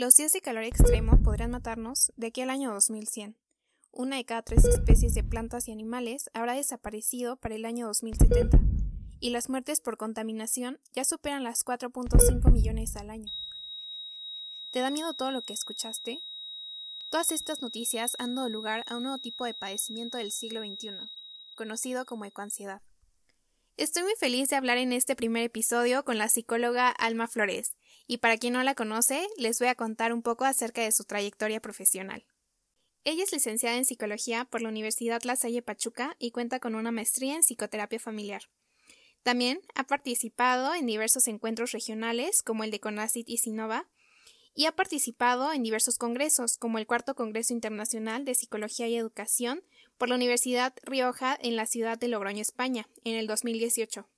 Los días de calor extremo podrían matarnos de aquí al año 2100. Una de cada tres especies de plantas y animales habrá desaparecido para el año 2070, y las muertes por contaminación ya superan las 4.5 millones al año. ¿Te da miedo todo lo que escuchaste? Todas estas noticias han dado lugar a un nuevo tipo de padecimiento del siglo XXI, conocido como ecoansiedad. Estoy muy feliz de hablar en este primer episodio con la psicóloga Alma Flores, y para quien no la conoce, les voy a contar un poco acerca de su trayectoria profesional. Ella es licenciada en psicología por la Universidad La Salle Pachuca y cuenta con una maestría en psicoterapia familiar. También ha participado en diversos encuentros regionales como el de CONACIT y SINOVA y ha participado en diversos congresos como el Cuarto Congreso Internacional de Psicología y Educación por la Universidad Rioja en la ciudad de Logroño, España, en el 2018.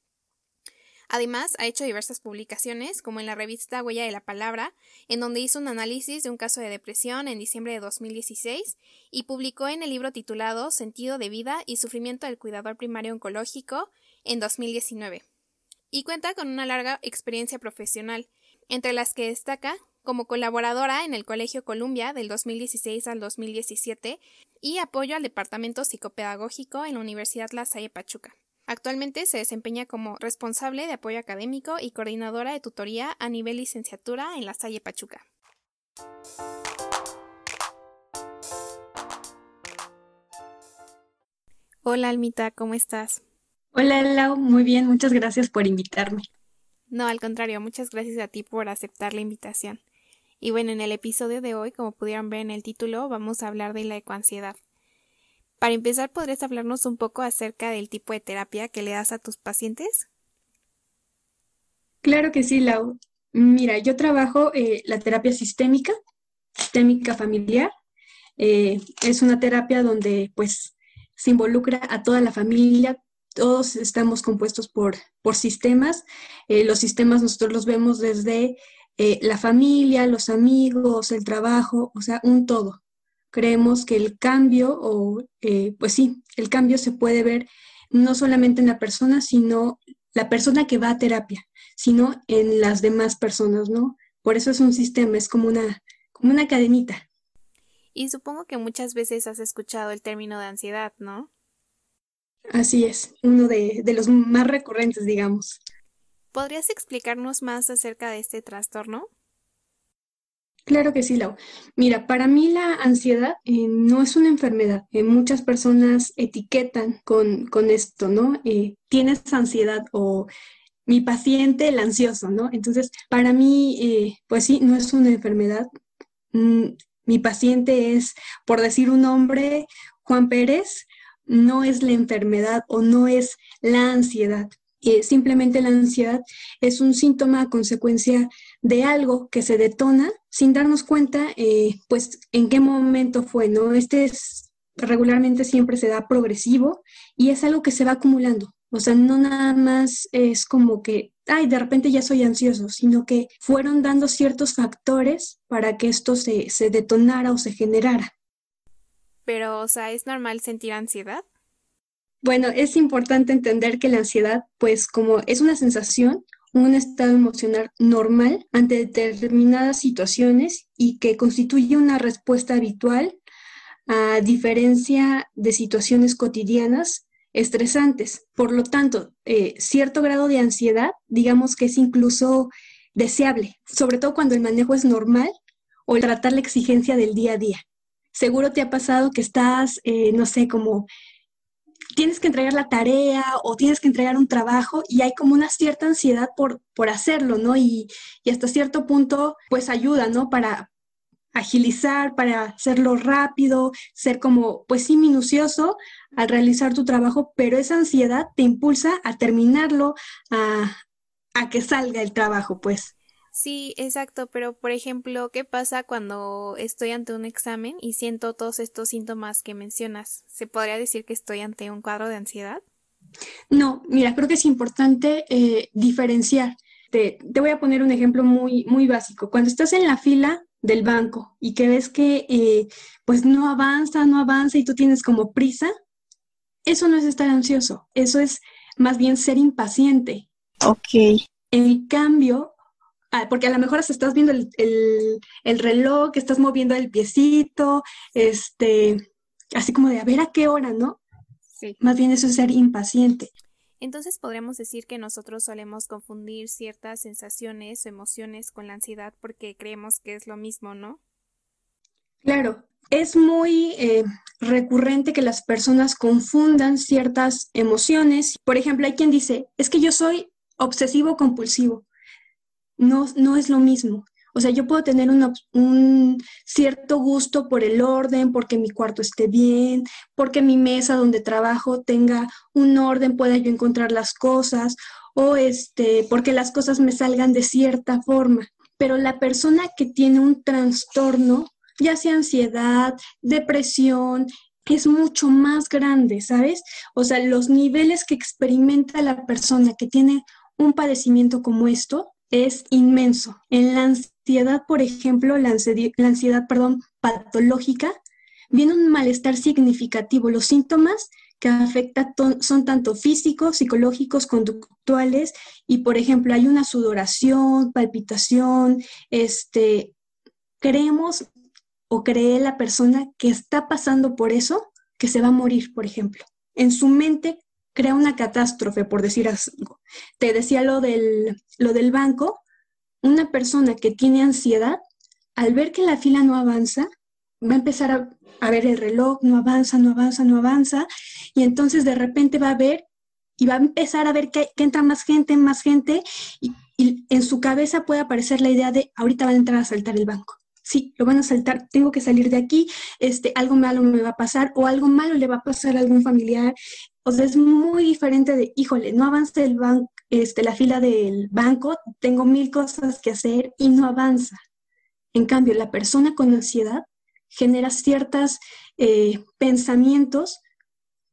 Además, ha hecho diversas publicaciones, como en la revista Huella de la Palabra, en donde hizo un análisis de un caso de depresión en diciembre de 2016 y publicó en el libro titulado Sentido de vida y sufrimiento del cuidador primario oncológico en 2019. Y cuenta con una larga experiencia profesional, entre las que destaca como colaboradora en el Colegio Columbia del 2016 al 2017 y apoyo al Departamento Psicopedagógico en la Universidad La Salle Pachuca. Actualmente se desempeña como responsable de apoyo académico y coordinadora de tutoría a nivel licenciatura en la Salle Pachuca. Hola Almita, ¿cómo estás? Hola Lau, muy bien, muchas gracias por invitarme. No, al contrario, muchas gracias a ti por aceptar la invitación. Y bueno, en el episodio de hoy, como pudieron ver en el título, vamos a hablar de la ecoansiedad. Para empezar, ¿podrías hablarnos un poco acerca del tipo de terapia que le das a tus pacientes? Claro que sí, Lau. Mira, yo trabajo eh, la terapia sistémica, sistémica familiar. Eh, es una terapia donde pues se involucra a toda la familia, todos estamos compuestos por, por sistemas. Eh, los sistemas nosotros los vemos desde la familia, los amigos, el trabajo, o sea, un todo creemos que el cambio, o eh, pues sí, el cambio se puede ver no solamente en la persona, sino la persona que va a terapia, sino en las demás personas, ¿no? Por eso es un sistema, es como una, como una cadenita. Y supongo que muchas veces has escuchado el término de ansiedad, ¿no? Así es, uno de, de los más recurrentes, digamos. ¿Podrías explicarnos más acerca de este trastorno? Claro que sí, Lau. Mira, para mí la ansiedad eh, no es una enfermedad. Eh, muchas personas etiquetan con, con esto, ¿no? Eh, tienes ansiedad o mi paciente, el ansioso, ¿no? Entonces, para mí, pues sí, no es una enfermedad. Mm, mi paciente es, por decir un nombre, Juan Pérez, no es la enfermedad o no es la ansiedad. Simplemente la ansiedad es un síntoma a consecuencia de algo que se detona sin darnos cuenta, eh, pues, en qué momento fue, ¿no? Este es, regularmente siempre se da progresivo y es algo que se va acumulando. O sea, no nada más es como que, ay, de repente ya soy ansioso, sino que fueron dando ciertos factores para que esto se, se detonara o se generara. Pero, o sea, ¿es normal sentir ansiedad? Bueno, es importante entender que la ansiedad, pues como es una sensación un estado emocional normal ante determinadas situaciones y que constituye una respuesta habitual a diferencia de situaciones cotidianas estresantes. Por lo tanto, eh, cierto grado de ansiedad, digamos que es incluso deseable, sobre todo cuando el manejo es normal o tratar la exigencia del día a día. Seguro te ha pasado que estás, eh, no sé, como tienes que entregar la tarea o tienes que entregar un trabajo y hay como una cierta ansiedad por, por hacerlo, ¿no? Y, hasta cierto punto, pues ayuda, ¿no? Para agilizar, para hacerlo rápido, ser como, pues sí, minucioso al realizar tu trabajo, pero esa ansiedad te impulsa a terminarlo, a, a que salga el trabajo, pues. Sí, exacto, pero por ejemplo, ¿qué pasa cuando estoy ante un examen y siento todos estos síntomas que mencionas? ¿Se podría decir que estoy ante un cuadro de ansiedad? No, mira, creo que es importante eh, diferenciar. Te, voy a poner un ejemplo muy, muy básico. Cuando estás en la fila del banco y que ves que eh, pues no avanza, no avanza y tú tienes como prisa, eso no es estar ansioso, eso es más bien ser impaciente. Ok. En cambio, porque a lo mejor estás viendo el, el, el, reloj, estás moviendo el piecito, este, así como de a ver a qué hora, ¿no? Sí. Más bien eso es ser impaciente. Entonces podríamos decir que nosotros solemos confundir ciertas sensaciones o emociones con la ansiedad porque creemos que es lo mismo, ¿no? Claro, es muy eh, recurrente que las personas confundan ciertas emociones. Por ejemplo, hay quien dice, es que yo soy obsesivo compulsivo. No, no es lo mismo. O sea, yo puedo tener un cierto gusto por el orden, porque mi cuarto esté bien, porque mi mesa donde trabajo tenga un orden, pueda yo encontrar las cosas, o este, porque las cosas me salgan de cierta forma. Pero la persona que tiene un trastorno, ya sea ansiedad, depresión, es mucho más grande, ¿sabes? O sea, los niveles que experimenta la persona que tiene un padecimiento como esto es inmenso. En la ansiedad, por ejemplo, la ansiedad, patológica, viene un malestar significativo. Los síntomas que afectan son tanto físicos, psicológicos, conductuales y, por ejemplo, hay una sudoración, palpitación, este, creemos o cree la persona que está pasando por eso que se va a morir, por ejemplo. En su mente crea una catástrofe, por decir algo. Te decía lo del, lo del banco, una persona que tiene ansiedad, al ver que la fila no avanza, va a empezar a, ver el reloj, no avanza, no avanza, no avanza, y entonces de repente va a ver y va a empezar a ver que, entra más gente, más gente, y, y, en su cabeza puede aparecer la idea de ahorita van a entrar a saltar el banco. Sí, lo van a saltar, tengo que salir de aquí, este, algo malo me va a pasar o algo malo le va a pasar a algún familiar o sea, es muy diferente de, híjole, no avanza el banco, este, la fila del banco, tengo mil cosas que hacer y no avanza. En cambio, la persona con ansiedad genera ciertos eh, pensamientos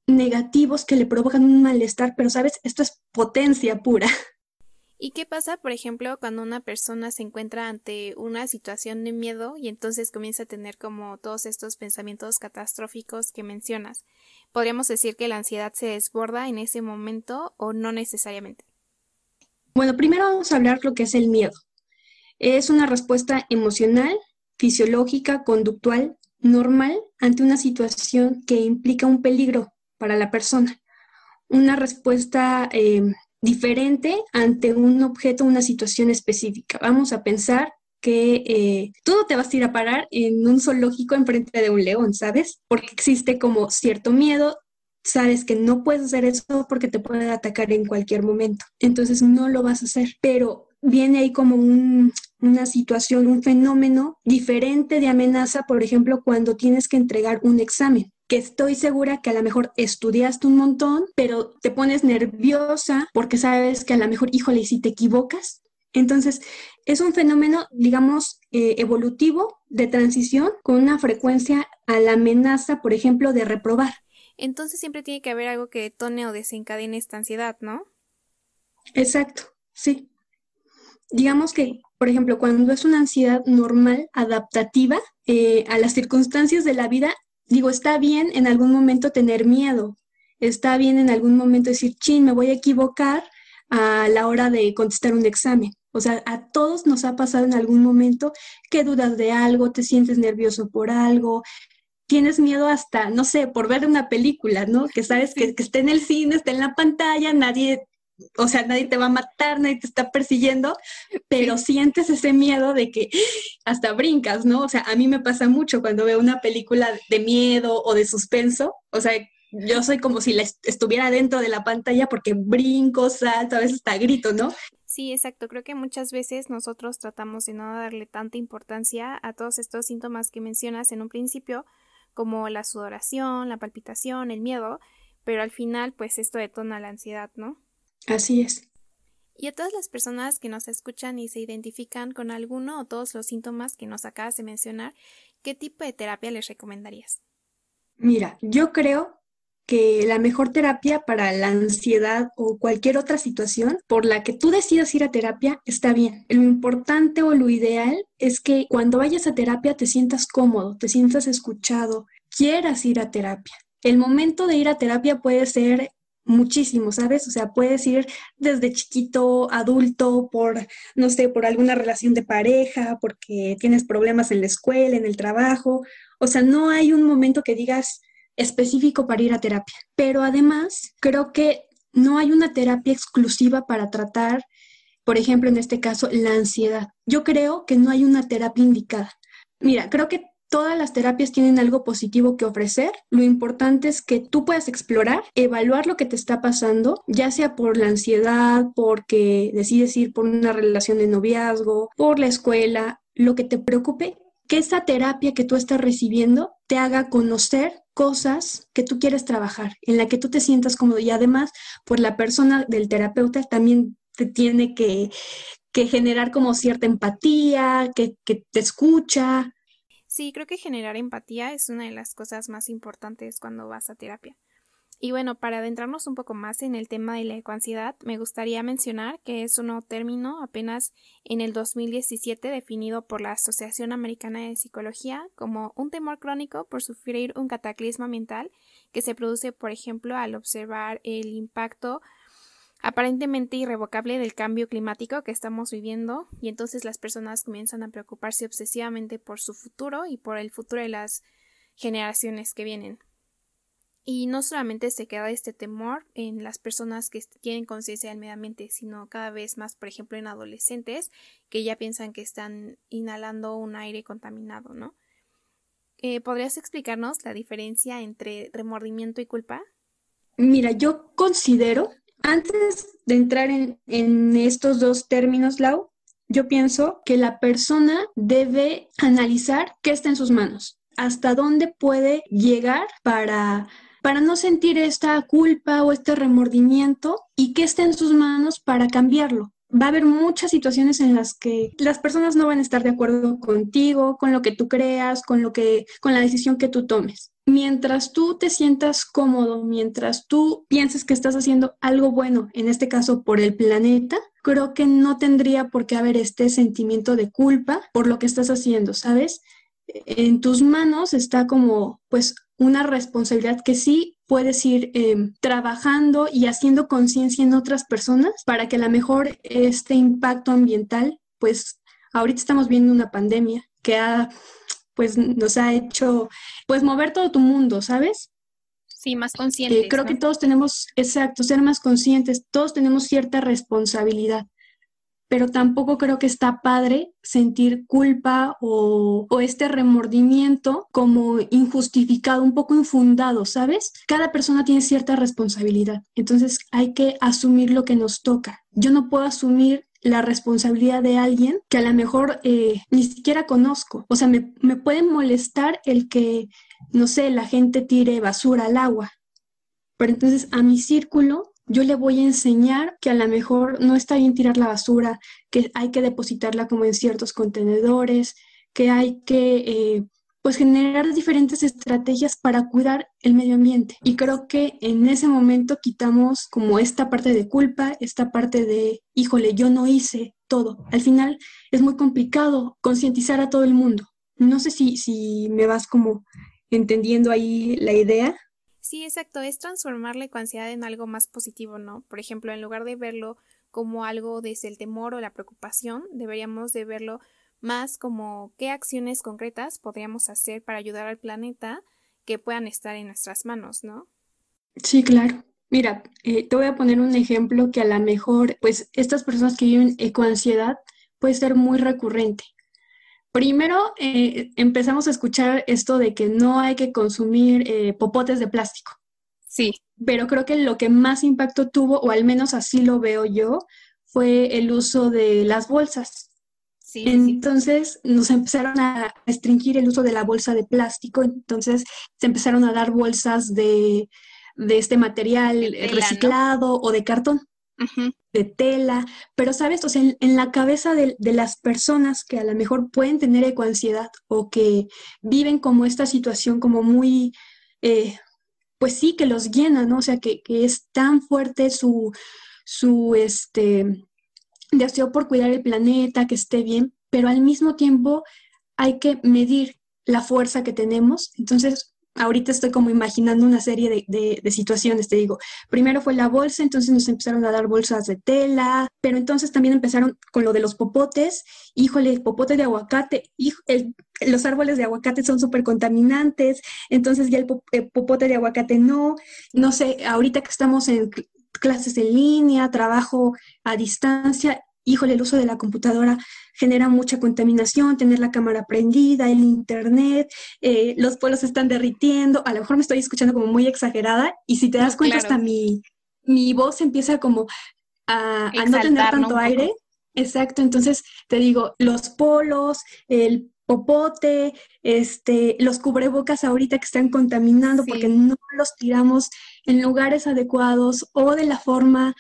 negativos que le provocan un malestar, pero sabes, esto es potencia pura. ¿Y qué pasa, por ejemplo, cuando una persona se encuentra ante una situación de miedo y entonces comienza a tener como todos estos pensamientos catastróficos que mencionas? ¿Podríamos decir que la ansiedad se desborda en ese momento o no necesariamente? Bueno, primero vamos a hablar lo que es el miedo. Es una respuesta emocional, fisiológica, conductual, normal ante una situación que implica un peligro para la persona. Una respuesta eh, diferente ante un objeto, una situación específica. Vamos a pensar que eh, tú no te vas a ir a parar en un zoológico enfrente de un león, ¿sabes? Porque existe como cierto miedo, sabes que no puedes hacer eso porque te puede atacar en cualquier momento. Entonces no lo vas a hacer, pero viene ahí como una situación, un fenómeno diferente de amenaza, por ejemplo, cuando tienes que entregar un examen que estoy segura que a lo mejor estudiaste un montón, pero te pones nerviosa porque sabes que a lo mejor, híjole, si te equivocas. Entonces, es un fenómeno, digamos, eh, evolutivo de transición con una frecuencia a la amenaza, por ejemplo, de reprobar. Entonces siempre tiene que haber algo que detone o desencadene esta ansiedad, ¿no? Exacto, sí. Digamos que, por ejemplo, cuando es una ansiedad normal, adaptativa eh, a las circunstancias de la vida, digo, está bien en algún momento tener miedo, está bien en algún momento decir, chin, me voy a equivocar a la hora de contestar un examen. O sea, a todos nos ha pasado en algún momento que dudas de algo, te sientes nervioso por algo, tienes miedo hasta, no sé, por ver una película, ¿no? Que sabes que, que está en el cine, está en la pantalla, nadie o sea, nadie te va a matar, nadie te está persiguiendo, pero sientes ese miedo de que hasta brincas, ¿no? O sea, a mí me pasa mucho cuando veo una película de miedo o de suspenso, o sea, yo soy como si la estuviera dentro de la pantalla porque brinco, salto, a veces hasta grito, ¿no? Sí, exacto. Creo que muchas veces nosotros tratamos de no darle tanta importancia a todos estos síntomas que mencionas en un principio, como la sudoración, la palpitación, el miedo, pero al final, pues esto detona la ansiedad, ¿no? Así es. Y a todas las personas que nos escuchan y se identifican con alguno o todos los síntomas que nos acabas de mencionar, ¿qué tipo de terapia les recomendarías? Mira, yo creo que la mejor terapia para la ansiedad o cualquier otra situación por la que tú decidas ir a terapia está bien. Lo importante o lo ideal es que cuando vayas a terapia te sientas cómodo, te sientas escuchado, quieras ir a terapia. El momento de ir a terapia puede ser muchísimo, ¿sabes? O sea, puedes ir desde chiquito, adulto, por, no sé, por alguna relación de pareja, porque tienes problemas en la escuela, en el trabajo. O sea, no hay un momento que digas específico para ir a terapia. Pero además, creo que no hay una terapia exclusiva para tratar, por ejemplo, en este caso, la ansiedad. Yo creo que no hay una terapia indicada. Mira, creo que Todas las terapias tienen algo positivo que ofrecer. Lo importante es que tú puedas explorar, evaluar lo que te está pasando, ya sea por la ansiedad, porque decides ir por una relación de noviazgo, por la escuela, lo que te preocupe, que esa terapia que tú estás recibiendo te haga conocer cosas que tú quieres trabajar, en la que tú te sientas cómodo y además, por la persona del terapeuta también te tiene que, generar como cierta empatía, que, que te escucha, Sí, creo que generar empatía es una de las cosas más importantes cuando vas a terapia. Y bueno, para adentrarnos un poco más en el tema de la ecoansiedad, me gustaría mencionar que es un nuevo término apenas en el 2017 definido por la Asociación Americana de Psicología como un temor crónico por sufrir un cataclismo ambiental que se produce, por ejemplo, al observar el impacto aparentemente irrevocable del cambio climático que estamos viviendo y entonces las personas comienzan a preocuparse obsesivamente por su futuro y por el futuro de las generaciones que vienen. Y no solamente se queda este temor en las personas que tienen conciencia del medio ambiente, sino cada vez más, por ejemplo, en adolescentes que ya piensan que están inhalando un aire contaminado, ¿no? Eh, ¿Podrías explicarnos la diferencia entre remordimiento y culpa? Mira, yo considero antes de entrar en, estos dos términos, Lau, yo pienso que la persona debe analizar qué está en sus manos, hasta dónde puede llegar para, para no sentir esta culpa o este remordimiento y qué está en sus manos para cambiarlo. Va a haber muchas situaciones en las que las personas no van a estar de acuerdo contigo, con lo que tú creas, con lo que con la decisión que tú tomes mientras tú te sientas cómodo, mientras tú pienses que estás haciendo algo bueno, en este caso por el planeta, creo que no tendría por qué haber este sentimiento de culpa por lo que estás haciendo, ¿sabes? En tus manos está como pues una responsabilidad que sí puedes ir em, trabajando y haciendo conciencia en otras personas para que a lo mejor este impacto ambiental, pues ahorita estamos viendo una pandemia que ha pues nos ha hecho pues mover todo tu mundo, ¿sabes? Sí, más conscientes. Eh, creo que todos tenemos, exacto, ser más conscientes, todos tenemos cierta responsabilidad, pero tampoco creo que está padre sentir culpa o, este remordimiento como injustificado, un poco infundado, ¿sabes? Cada persona tiene cierta responsabilidad, entonces hay que asumir lo que nos toca. Yo no puedo asumir la responsabilidad de alguien que a lo mejor eh, ni siquiera conozco. O sea, me, me puede molestar el que, no sé, la gente tire basura al agua. Pero entonces a mi círculo yo le voy a enseñar que a lo mejor no está bien tirar la basura, que hay que depositarla como en ciertos contenedores, que hay que eh, pues generar diferentes estrategias para cuidar el medio ambiente. Y creo que en ese momento quitamos como esta parte de culpa, esta parte de, híjole, yo no hice todo. Al final es muy complicado concientizar a todo el mundo. No sé si, si me vas como entendiendo ahí la idea. Sí, exacto, es transformar la ecoansiedad en algo más positivo, ¿no? Por ejemplo, en lugar de verlo como algo desde el temor o la preocupación, deberíamos de verlo más como qué acciones concretas podríamos hacer para ayudar al planeta que puedan estar en nuestras manos, ¿no? Sí, claro. Mira, eh, te voy a poner un ejemplo que a lo mejor, pues, estas personas que viven ecoansiedad puede ser muy recurrente. Primero, eh, empezamos a escuchar esto de que no hay que consumir eh, popotes de plástico. Sí. Pero creo que lo que más impacto tuvo, o al menos así lo veo yo, fue el uso de las bolsas. Entonces nos empezaron a restringir el uso de la bolsa de plástico, entonces se empezaron a dar bolsas de, este material reciclado o de cartón. De tela, pero sabes, o sea, en, la cabeza de, las personas que a lo mejor pueden tener ecoansiedad o que viven como esta situación como muy, eh, pues sí, que los llena, ¿no? O sea, que, que es tan fuerte su, su, este, deseo por cuidar el planeta, que esté bien, pero al mismo tiempo hay que medir la fuerza que tenemos. Entonces, ahorita estoy como imaginando una serie de, situaciones, te digo. Primero fue la bolsa, entonces nos empezaron a dar bolsas de tela, pero entonces también empezaron con lo de los popotes. Híjole, popote de aguacate, los árboles de aguacate son súper contaminantes, entonces ya el popote de aguacate no. No sé, ahorita que estamos en clases en línea, trabajo a distancia, híjole, el uso de la computadora genera mucha contaminación, tener la cámara prendida, el internet, eh, los polos están derritiendo, a lo mejor me estoy escuchando como muy exagerada y si te das cuenta hasta mi, mi voz empieza como a, no tener tanto aire. Exacto, entonces te digo, los polos, el popote, este, los cubrebocas ahorita que están contaminando porque no los tiramos en lugares adecuados o de la forma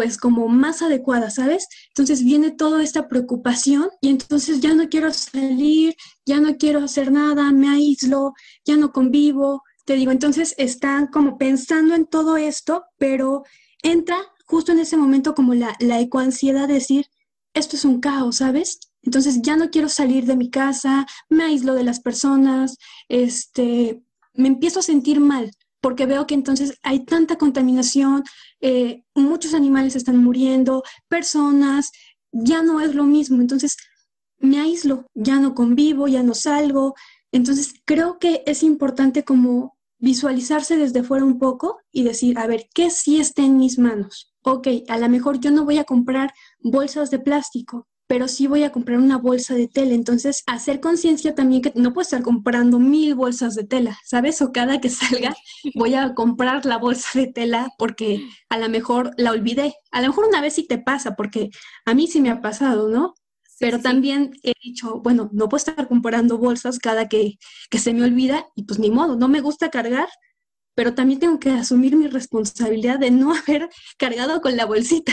pues como más adecuada, ¿sabes? Entonces viene toda esta preocupación y entonces ya no quiero salir, ya no quiero hacer nada, me aíslo, ya no convivo, te digo, entonces están como pensando en todo esto, pero entra justo en ese momento como la, la ecoansiedad de decir, esto es un caos, ¿sabes? Entonces ya no quiero salir de mi casa, me aíslo de las personas, este, me empiezo a sentir mal porque veo que entonces hay tanta contaminación, eh, muchos animales están muriendo, personas, ya no es lo mismo. Entonces me aíslo, ya no convivo, ya no salgo. Entonces creo que es importante como visualizarse desde fuera un poco y decir, a ver, ¿qué sí está en mis manos? Ok, a lo mejor yo no voy a comprar bolsas de plástico, pero sí voy a comprar una bolsa de tela. Entonces, hacer conciencia también que no puedo estar comprando mil bolsas de tela, ¿sabes? O cada que salga voy a comprar la bolsa de tela porque a lo mejor la olvidé. A lo mejor una vez sí te pasa, porque a mí sí me ha pasado, ¿no? pero también he dicho, bueno, no puedo estar comprando bolsas cada que, que se me olvida y pues ni modo, no me gusta cargar, pero también tengo que asumir mi responsabilidad de no haber cargado con la bolsita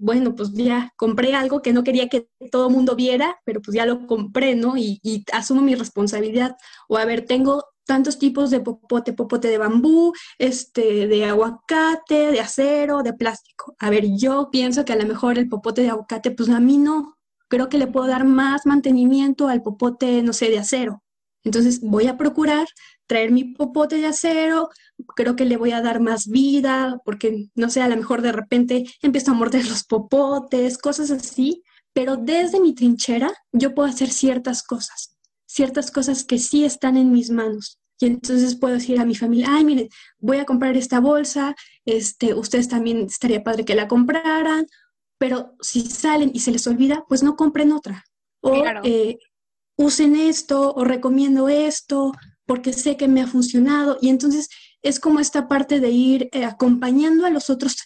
bueno, pues ya compré algo que no quería que todo el mundo viera, pero pues ya lo compré, ¿no? Y, asumo mi responsabilidad. O a ver, tengo tantos tipos de popote, popote de bambú, este, de aguacate, de acero, de plástico. A ver, yo pienso que a lo mejor el popote de aguacate, pues a mí no. Creo que le puedo dar más mantenimiento al popote, no sé, de acero. Entonces voy a procurar traer mi popote de acero, creo que le voy a dar más vida, porque no sé, a lo mejor de repente empiezo a morder los popotes, cosas así, pero desde mi trinchera yo puedo hacer ciertas cosas, ciertas cosas que sí están en mis manos. Y entonces puedo decir a mi familia, ay, miren, voy a comprar esta bolsa, este, ustedes también estaría padre que la compraran, pero si salen y se les olvida, pues no compren otra. O eh, usen esto, o recomiendo esto, porque sé que me ha funcionado. Y entonces es como esta parte de ir eh, acompañando a los otros,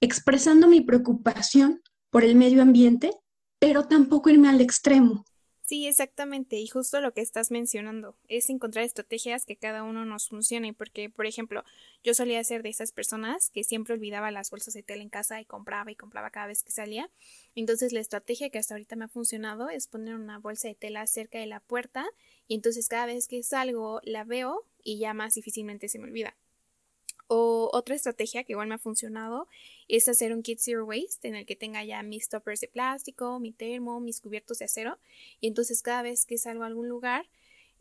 expresando mi preocupación por el medio ambiente, pero tampoco irme al extremo. Sí, exactamente, y justo lo que estás mencionando es encontrar estrategias que cada uno nos funcione, porque, por ejemplo, yo solía ser de esas personas que siempre olvidaba las bolsas de tela en casa y compraba y compraba cada vez que salía. Entonces, la estrategia que hasta ahorita me ha funcionado es poner una bolsa de tela cerca de la puerta y entonces cada vez que salgo la veo y ya más difícilmente se me olvida. O otra estrategia que igual me ha funcionado es hacer un kit zero waste en el que tenga ya mis toppers de plástico, mi termo, mis cubiertos de acero. Y entonces cada vez que salgo a algún lugar,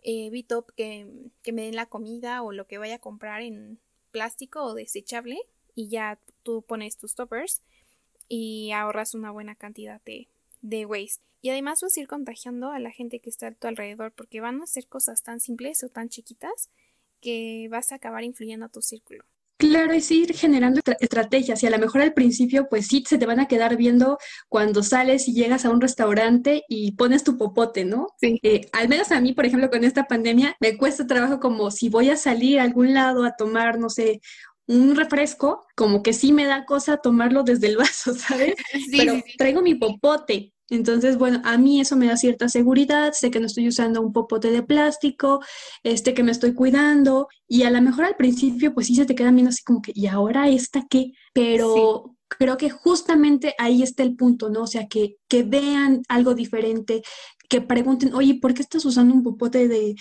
eh, evito que, me den la comida o lo que vaya a comprar en plástico o desechable. Y ya tú pones tus toppers y ahorras una buena cantidad de, de waste. Y además vas a ir contagiando a la gente que está a tu alrededor porque van a ser cosas tan simples o tan chiquitas que vas a acabar influyendo a tu círculo. Claro, es ir generando estrategias y a lo mejor al principio pues sí se te van a quedar viendo cuando sales y llegas a un restaurante y pones tu popote, ¿no? Sí. Eh, al menos a mí, por ejemplo, con esta pandemia me cuesta trabajo como si voy a salir a algún lado a tomar, no sé, un refresco, como que sí me da cosa tomarlo desde el vaso, ¿sabes? Sí, Pero traigo mi popote entonces, bueno, a mí eso me da cierta seguridad, sé que no estoy usando un popote de plástico, este que me estoy cuidando y a lo mejor al principio pues sí se te queda viendo así como que, ¿y ahora esta qué? Pero creo que justamente ahí está el punto, ¿no? O sea, que, que vean algo diferente, que pregunten, oye, ¿por qué estás usando un popote de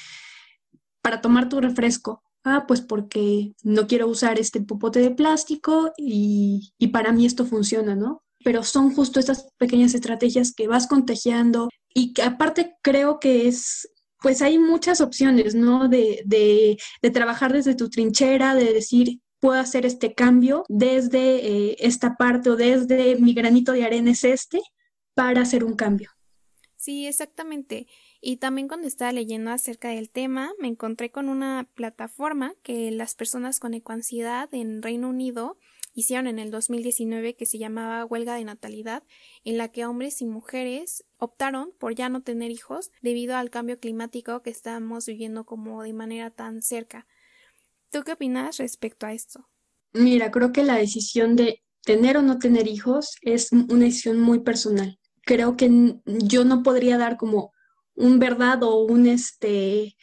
para tomar tu refresco? Ah, pues porque no quiero usar este popote de plástico y, y para mí esto funciona, ¿no? Pero son justo estas pequeñas estrategias que vas contagiando y que aparte creo que es, pues hay muchas opciones, ¿no? De, de, de trabajar desde tu trinchera, de decir, puedo hacer este cambio desde eh, esta parte o desde mi granito de arena es este para hacer un cambio. Sí, exactamente. Y también cuando estaba leyendo acerca del tema, me encontré con una plataforma que las personas con ecoansiedad en Reino Unido hicieron en el 2019 que se llamaba Huelga de Natalidad, en la que hombres y mujeres optaron por ya no tener hijos debido al cambio climático que estamos viviendo como de manera tan cerca. ¿Tú qué opinas respecto a esto? Mira, creo que la decisión de tener o no tener hijos es una decisión muy personal. Creo que yo no podría dar como un verdad o un este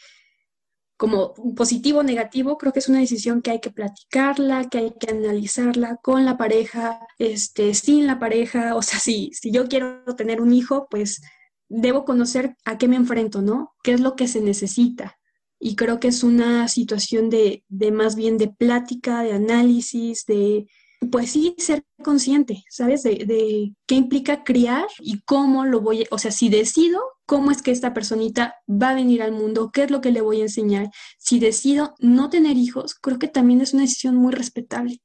como positivo o negativo, creo que es una decisión que hay que platicarla, que hay que analizarla con la pareja, este, sin la pareja, o sea, si, si yo quiero tener un hijo, pues debo conocer a qué me enfrento, ¿no? ¿Qué es lo que se necesita? y creo que es una situación de, de, más bien de plática, de análisis, de, pues sí, ser consciente, ¿sabes? De, qué implica criar y cómo lo voy, o sea, si decido cómo es que esta personita va a venir al mundo, qué es lo que le voy a enseñar. Si decido no tener hijos, creo que también es una decisión muy respetable.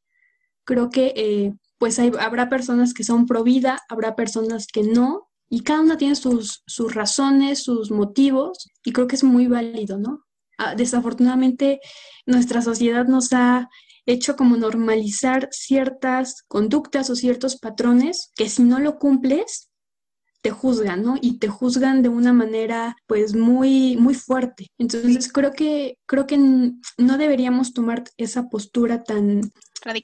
Creo que eh, pues hay, habrá personas que son pro vida, habrá personas que no, y cada una tiene sus, sus razones, sus motivos, y creo que es muy válido, ¿no? Ah, desafortunadamente nuestra sociedad nos ha hecho como normalizar ciertas conductas o ciertos patrones que si no lo cumples te juzgan, ¿no? Y te juzgan de una manera pues muy muy fuerte. Entonces creo que creo que no deberíamos tomar esa postura tan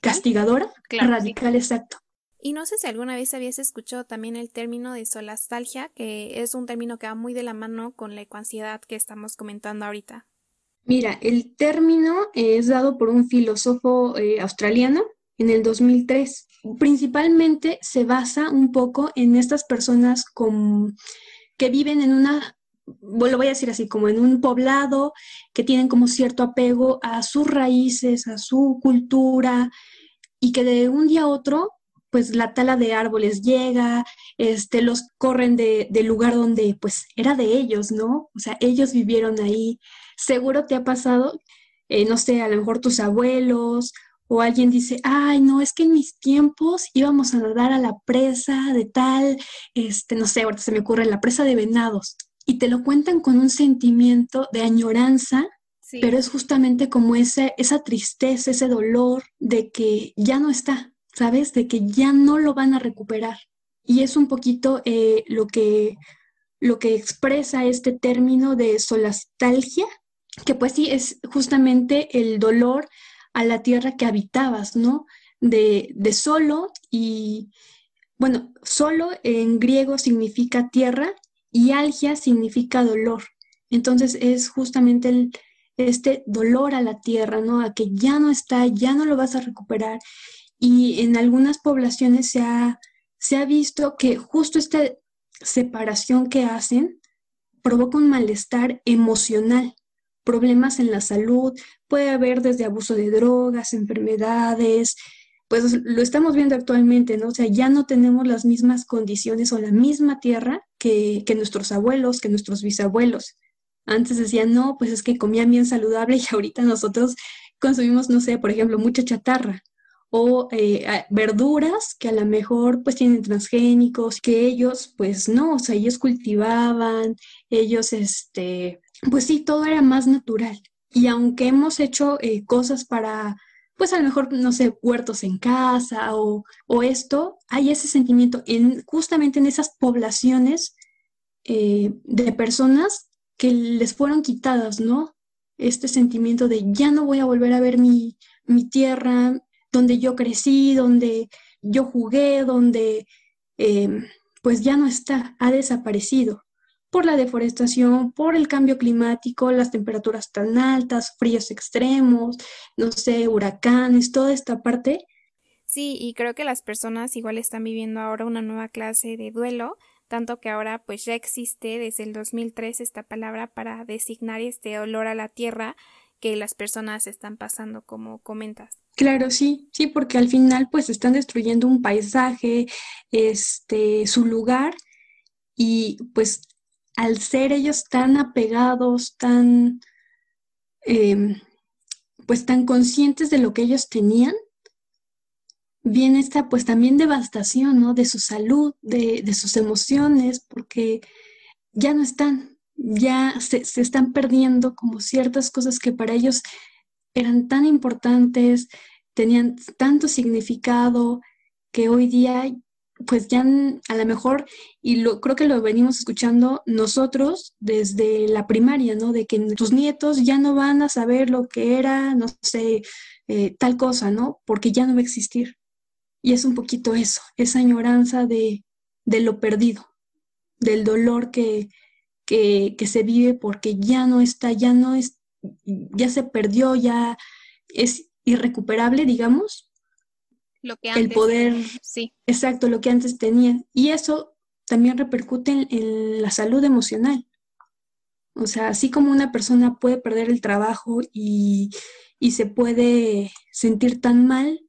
castigadora, radical, exacto. Y no sé si alguna vez habías escuchado también el término de solastalgia, que es un término que va muy de la mano con la ecoansiedad que estamos comentando ahorita. Mira, el término es dado por un filósofo eh, australiano en el 2003. Principalmente se basa un poco en estas personas que viven en una, lo voy a decir así, como en un poblado, que tienen como cierto apego a sus raíces, a su cultura, y que de un día a otro pues la tala de árboles llega, este, los corren de, del lugar donde pues era de ellos, ¿no? O sea, ellos vivieron ahí. Seguro te ha pasado, eh, no sé, a lo mejor tus abuelos o alguien dice, ay, no, es que en mis tiempos íbamos a nadar a la presa de tal, este, no sé, ahorita se me ocurre la presa de venados. Y te lo cuentan con un sentimiento de añoranza, pero es justamente como ese, esa tristeza, ese dolor de que ya no está, ¿sabes? De que ya no lo van a recuperar. Y es un poquito eh, lo, que, lo que expresa este término de solastalgia, que pues sí es justamente el dolor a la tierra que habitabas, ¿no? De, de solo y, bueno, solo en griego significa tierra y algia significa dolor. Entonces es justamente el, este dolor a la tierra, ¿no? A que ya no está, ya no lo vas a recuperar y en algunas poblaciones se ha, se ha visto que justo esta separación que hacen provoca un malestar emocional, problemas en la salud, puede haber desde abuso de drogas, enfermedades, pues lo estamos viendo actualmente, ¿no? O sea, ya no tenemos las mismas condiciones o la misma tierra que, que nuestros abuelos, que nuestros bisabuelos. Antes decían, no, pues es que comían bien saludable y ahorita nosotros consumimos, no sé, por ejemplo, mucha chatarra o eh, verduras que a lo mejor pues tienen transgénicos, que ellos pues no, o sea, ellos cultivaban, ellos este, pues sí, todo era más natural. Y aunque hemos hecho eh, cosas para, pues a lo mejor, no sé, huertos en casa o, esto, hay ese sentimiento en, justamente en esas poblaciones eh, de personas que les fueron quitadas, ¿no? Este sentimiento de ya no voy a volver a ver mi, mi tierra, donde yo crecí, donde yo jugué, donde eh, pues ya no está, ha desaparecido por la deforestación, por el cambio climático, las temperaturas tan altas, fríos extremos, no sé, huracanes, toda esta parte Sí, y creo que las personas igual están viviendo ahora una nueva clase de duelo, tanto que ahora pues ya existe desde el 2003 esta palabra para designar este olor a la tierra que las personas están pasando, como comentas. Claro, sí, sí, porque al final pues están destruyendo un paisaje, este, su lugar y pues al ser ellos tan apegados, tan, em, pues tan conscientes de lo que ellos tenían, viene esta pues también devastación, ¿no? De su salud, de, sus emociones, porque ya no están, ya se, están perdiendo como ciertas cosas que para ellos eran tan importantes, tenían tanto significado, que hoy día pues ya a lo mejor, y lo, creo que lo venimos escuchando nosotros desde la primaria, ¿no? De que tus nietos ya no van a saber lo que era, no sé, eh, tal cosa, ¿no? Porque ya no va a existir. Y es un poquito eso, esa añoranza de, lo perdido, del dolor que, que, se vive porque ya no está, ya no es, ya se perdió, ya es irrecuperable, digamos. Lo que antes el poder, sí. Exacto, lo que antes tenía. Y eso también repercute en, la salud emocional. O sea, así como una persona puede perder el trabajo y, y se puede sentir tan mal,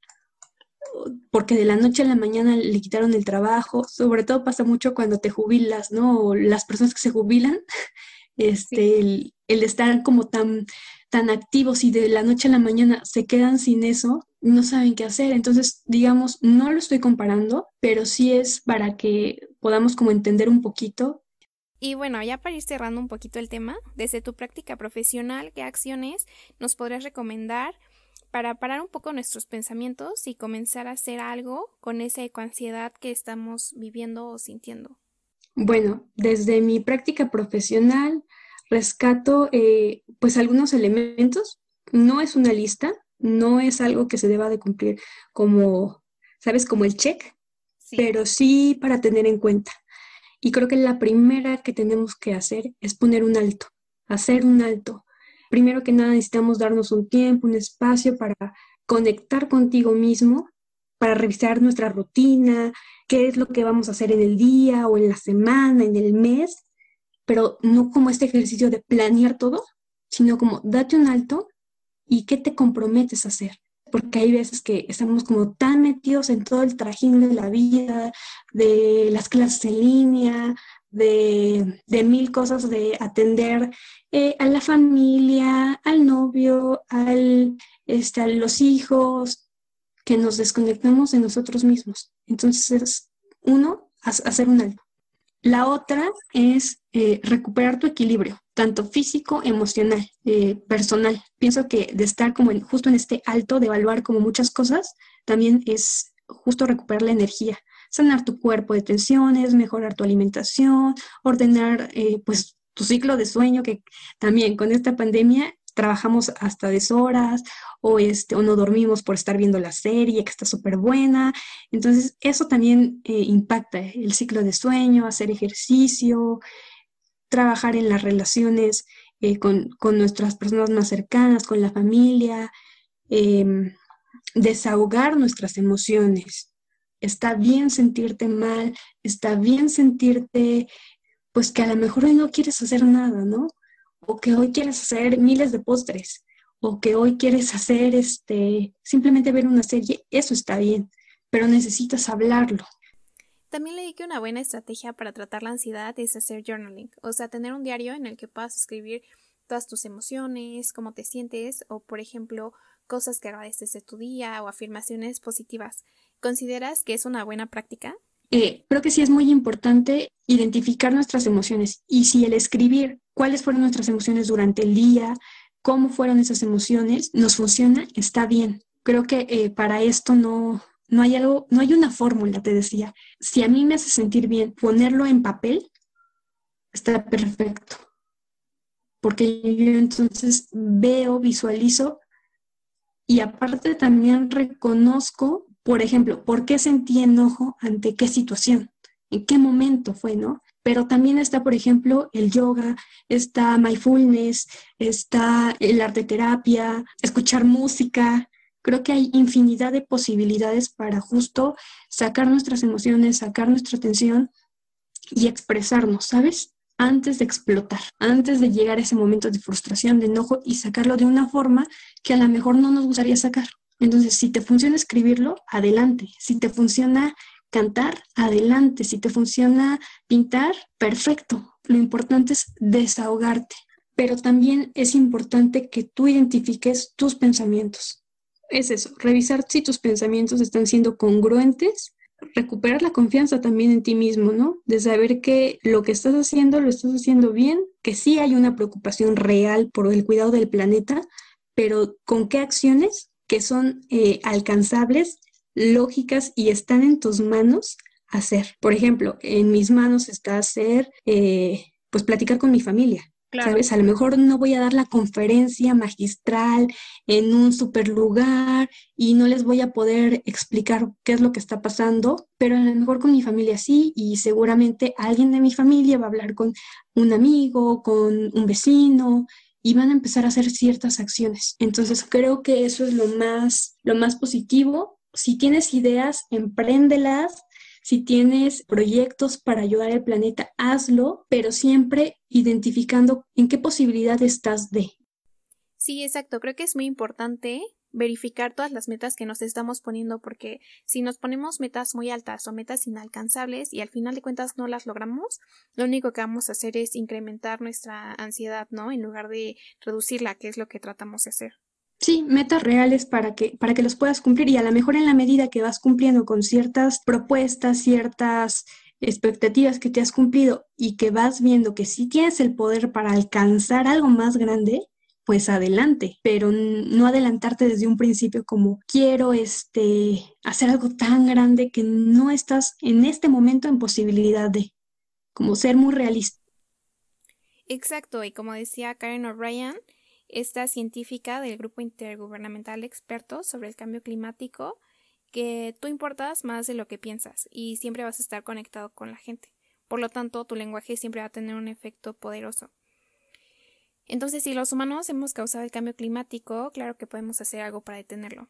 porque de la noche a la mañana le quitaron el trabajo, sobre todo pasa mucho cuando te jubilas, ¿no? las personas que se jubilan, este, el, estar como tan, tan activos y de la noche a la mañana se quedan sin eso, no saben qué hacer. Entonces, digamos, no lo estoy comparando, pero sí es para que podamos como entender un poquito. Y bueno, ya para ir cerrando un poquito el tema, desde tu práctica profesional, ¿qué acciones nos podrías recomendar para parar un poco nuestros pensamientos y comenzar a hacer algo con esa ecoansiedad que estamos viviendo o sintiendo? Bueno, desde mi práctica profesional rescato eh, pues algunos elementos. No es una lista, no es algo que se deba de cumplir como, ¿sabes? Como el check, pero sí para tener en cuenta. Y creo que la primera que tenemos que hacer es poner un alto, hacer un alto primero que nada necesitamos darnos un tiempo, un espacio para conectar contigo mismo, para revisar nuestra rutina, qué es lo que vamos a hacer en el día o en la semana, en el mes, pero no como este ejercicio de planear todo, sino como date un alto y qué te comprometes a hacer. Porque hay veces que estamos como tan metidos en todo el trajín de la vida, de las clases en línea, de, de mil cosas de atender eh, a la familia, al novio, al, este, a los hijos, que nos desconectemos de nosotros mismos. Entonces, uno, hacer un alto. La otra es eh, recuperar tu equilibrio, tanto físico, emocional, eh, personal. Pienso que de estar como justo en este alto, de evaluar como muchas cosas, también es justo recuperar la energía, sanar tu cuerpo de tensiones, mejorar tu alimentación, ordenar pues tu ciclo de sueño, que también con esta pandemia trabajamos hasta deshoras o, este, o no dormimos por estar viendo la serie que está súper buena. Entonces, eso también eh, impacta el ciclo de sueño, hacer ejercicio, trabajar en las relaciones eh, con, nuestras personas más cercanas, con la familia, em, desahogar nuestras emociones. Está bien sentirte mal, está bien sentirte pues que a lo mejor hoy no quieres hacer nada, ¿no? O que hoy quieres hacer miles de postres, o que hoy quieres hacer este, simplemente ver una serie, eso está bien, pero necesitas hablarlo. También leí que una buena estrategia para tratar la ansiedad es hacer journaling, o sea, tener un diario en el que puedas escribir todas tus emociones, cómo te sientes, o por ejemplo, cosas que agradeces de tu día o afirmaciones positivas. ¿Consideras que es una buena práctica? Eh, creo que sí es muy importante identificar nuestras emociones y si el escribir cuáles fueron nuestras emociones durante el día, cómo fueron esas emociones, nos funciona, está bien. Creo que eh, para esto no, no hay algo, no hay una fórmula, te decía. Si a mí me hace sentir bien ponerlo en papel, está perfecto. Porque yo entonces veo, visualizo y aparte también reconozco por ejemplo, ¿por qué sentí enojo ante qué situación? ¿En qué momento fue, no? Pero también está, por ejemplo, el yoga, está mindfulness, está el arte terapia, escuchar música, Creo que hay infinidad de posibilidades para justo sacar nuestras emociones, sacar nuestra atención y expresarnos, ¿sabes? Antes de explotar, antes de llegar a ese momento de frustración, de enojo y sacarlo de una forma que a lo mejor no nos gustaría sacar. Entonces, si te funciona escribirlo, adelante. Si te funciona cantar, adelante. Si te funciona pintar, perfecto. Lo importante es desahogarte. Pero también es importante que tú identifiques tus pensamientos. Es eso, revisar si tus pensamientos están siendo congruentes, recuperar la confianza también en ti mismo, ¿no? De saber que lo que estás haciendo lo estás haciendo bien, que sí hay una preocupación real por el cuidado del planeta, pero con qué acciones que son eh, alcanzables, lógicas y están en tus manos hacer. Por ejemplo, en mis manos está hacer, eh, pues platicar con mi familia. ¿Sabes? A lo mejor no voy a dar la conferencia magistral en un super lugar y no les voy a poder explicar qué es lo que está pasando, pero a lo mejor con mi familia sí y seguramente alguien de mi familia va a hablar con un amigo, con un vecino y van a empezar a hacer ciertas acciones. Entonces creo que eso es lo más, lo más positivo. Si tienes ideas, empréndelas. Si tienes proyectos para ayudar al planeta, hazlo, pero siempre identificando en qué posibilidad estás de. Sí, exacto. Creo que es muy importante verificar todas las metas que nos estamos poniendo porque si nos ponemos metas muy altas o metas inalcanzables y al final de cuentas no las logramos, lo único que vamos a hacer es incrementar nuestra ansiedad, ¿no? En lugar de reducirla, que es lo que tratamos de hacer. Sí, metas reales para que, para que los puedas cumplir y a lo mejor en la medida que vas cumpliendo con ciertas propuestas, ciertas expectativas que te has cumplido y que vas viendo que sí tienes el poder para alcanzar algo más grande, pues adelante, pero no adelantarte desde un principio como quiero este hacer algo tan grande que no estás en este momento en posibilidad de como ser muy realista. Exacto, y como decía Karen O'Brien, esta científica del grupo intergubernamental de expertos sobre el cambio climático, que tú importas más de lo que piensas y siempre vas a estar conectado con la gente. Por lo tanto, tu lenguaje siempre va a tener un efecto poderoso. Entonces, si los humanos hemos causado el cambio climático, claro que podemos hacer algo para detenerlo.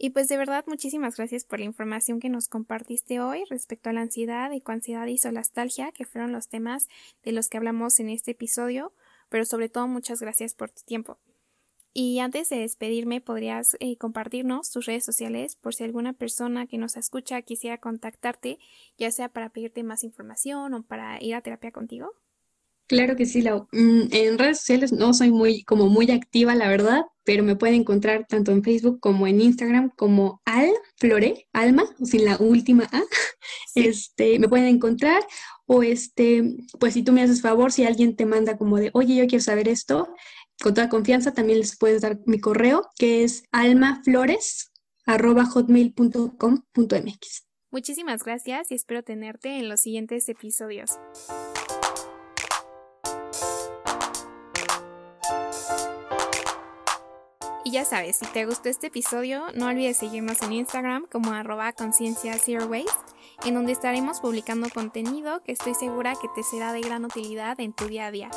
Y pues de verdad, muchísimas gracias por la información que nos compartiste hoy respecto a la ansiedad, ecoansiedad y solastalgia, que fueron los temas de los que hablamos en este episodio, pero sobre todo muchas gracias por tu tiempo. Y antes de despedirme, ¿podrías eh, compartirnos tus redes sociales por si alguna persona que nos escucha quisiera contactarte, ya sea para pedirte más información o para ir a terapia contigo? Claro que sí, Lau. Mm, en redes sociales no soy muy, como muy activa, la verdad, pero me pueden encontrar tanto en Facebook como en Instagram como Al Flore, Alma, o sin la última A. Este, me pueden encontrar o este, pues si tú me haces favor, si alguien te manda como de, oye, yo quiero saber esto, con toda confianza también les puedes dar mi correo, que es almaflores@hotmail.com.mx. Muchísimas gracias y espero tenerte en los siguientes episodios. Y ya sabes, si te gustó este episodio, no olvides seguirnos en Instagram como arroba conciencia waste, en donde estaremos publicando contenido que estoy segura que te será de gran utilidad en tu día a día.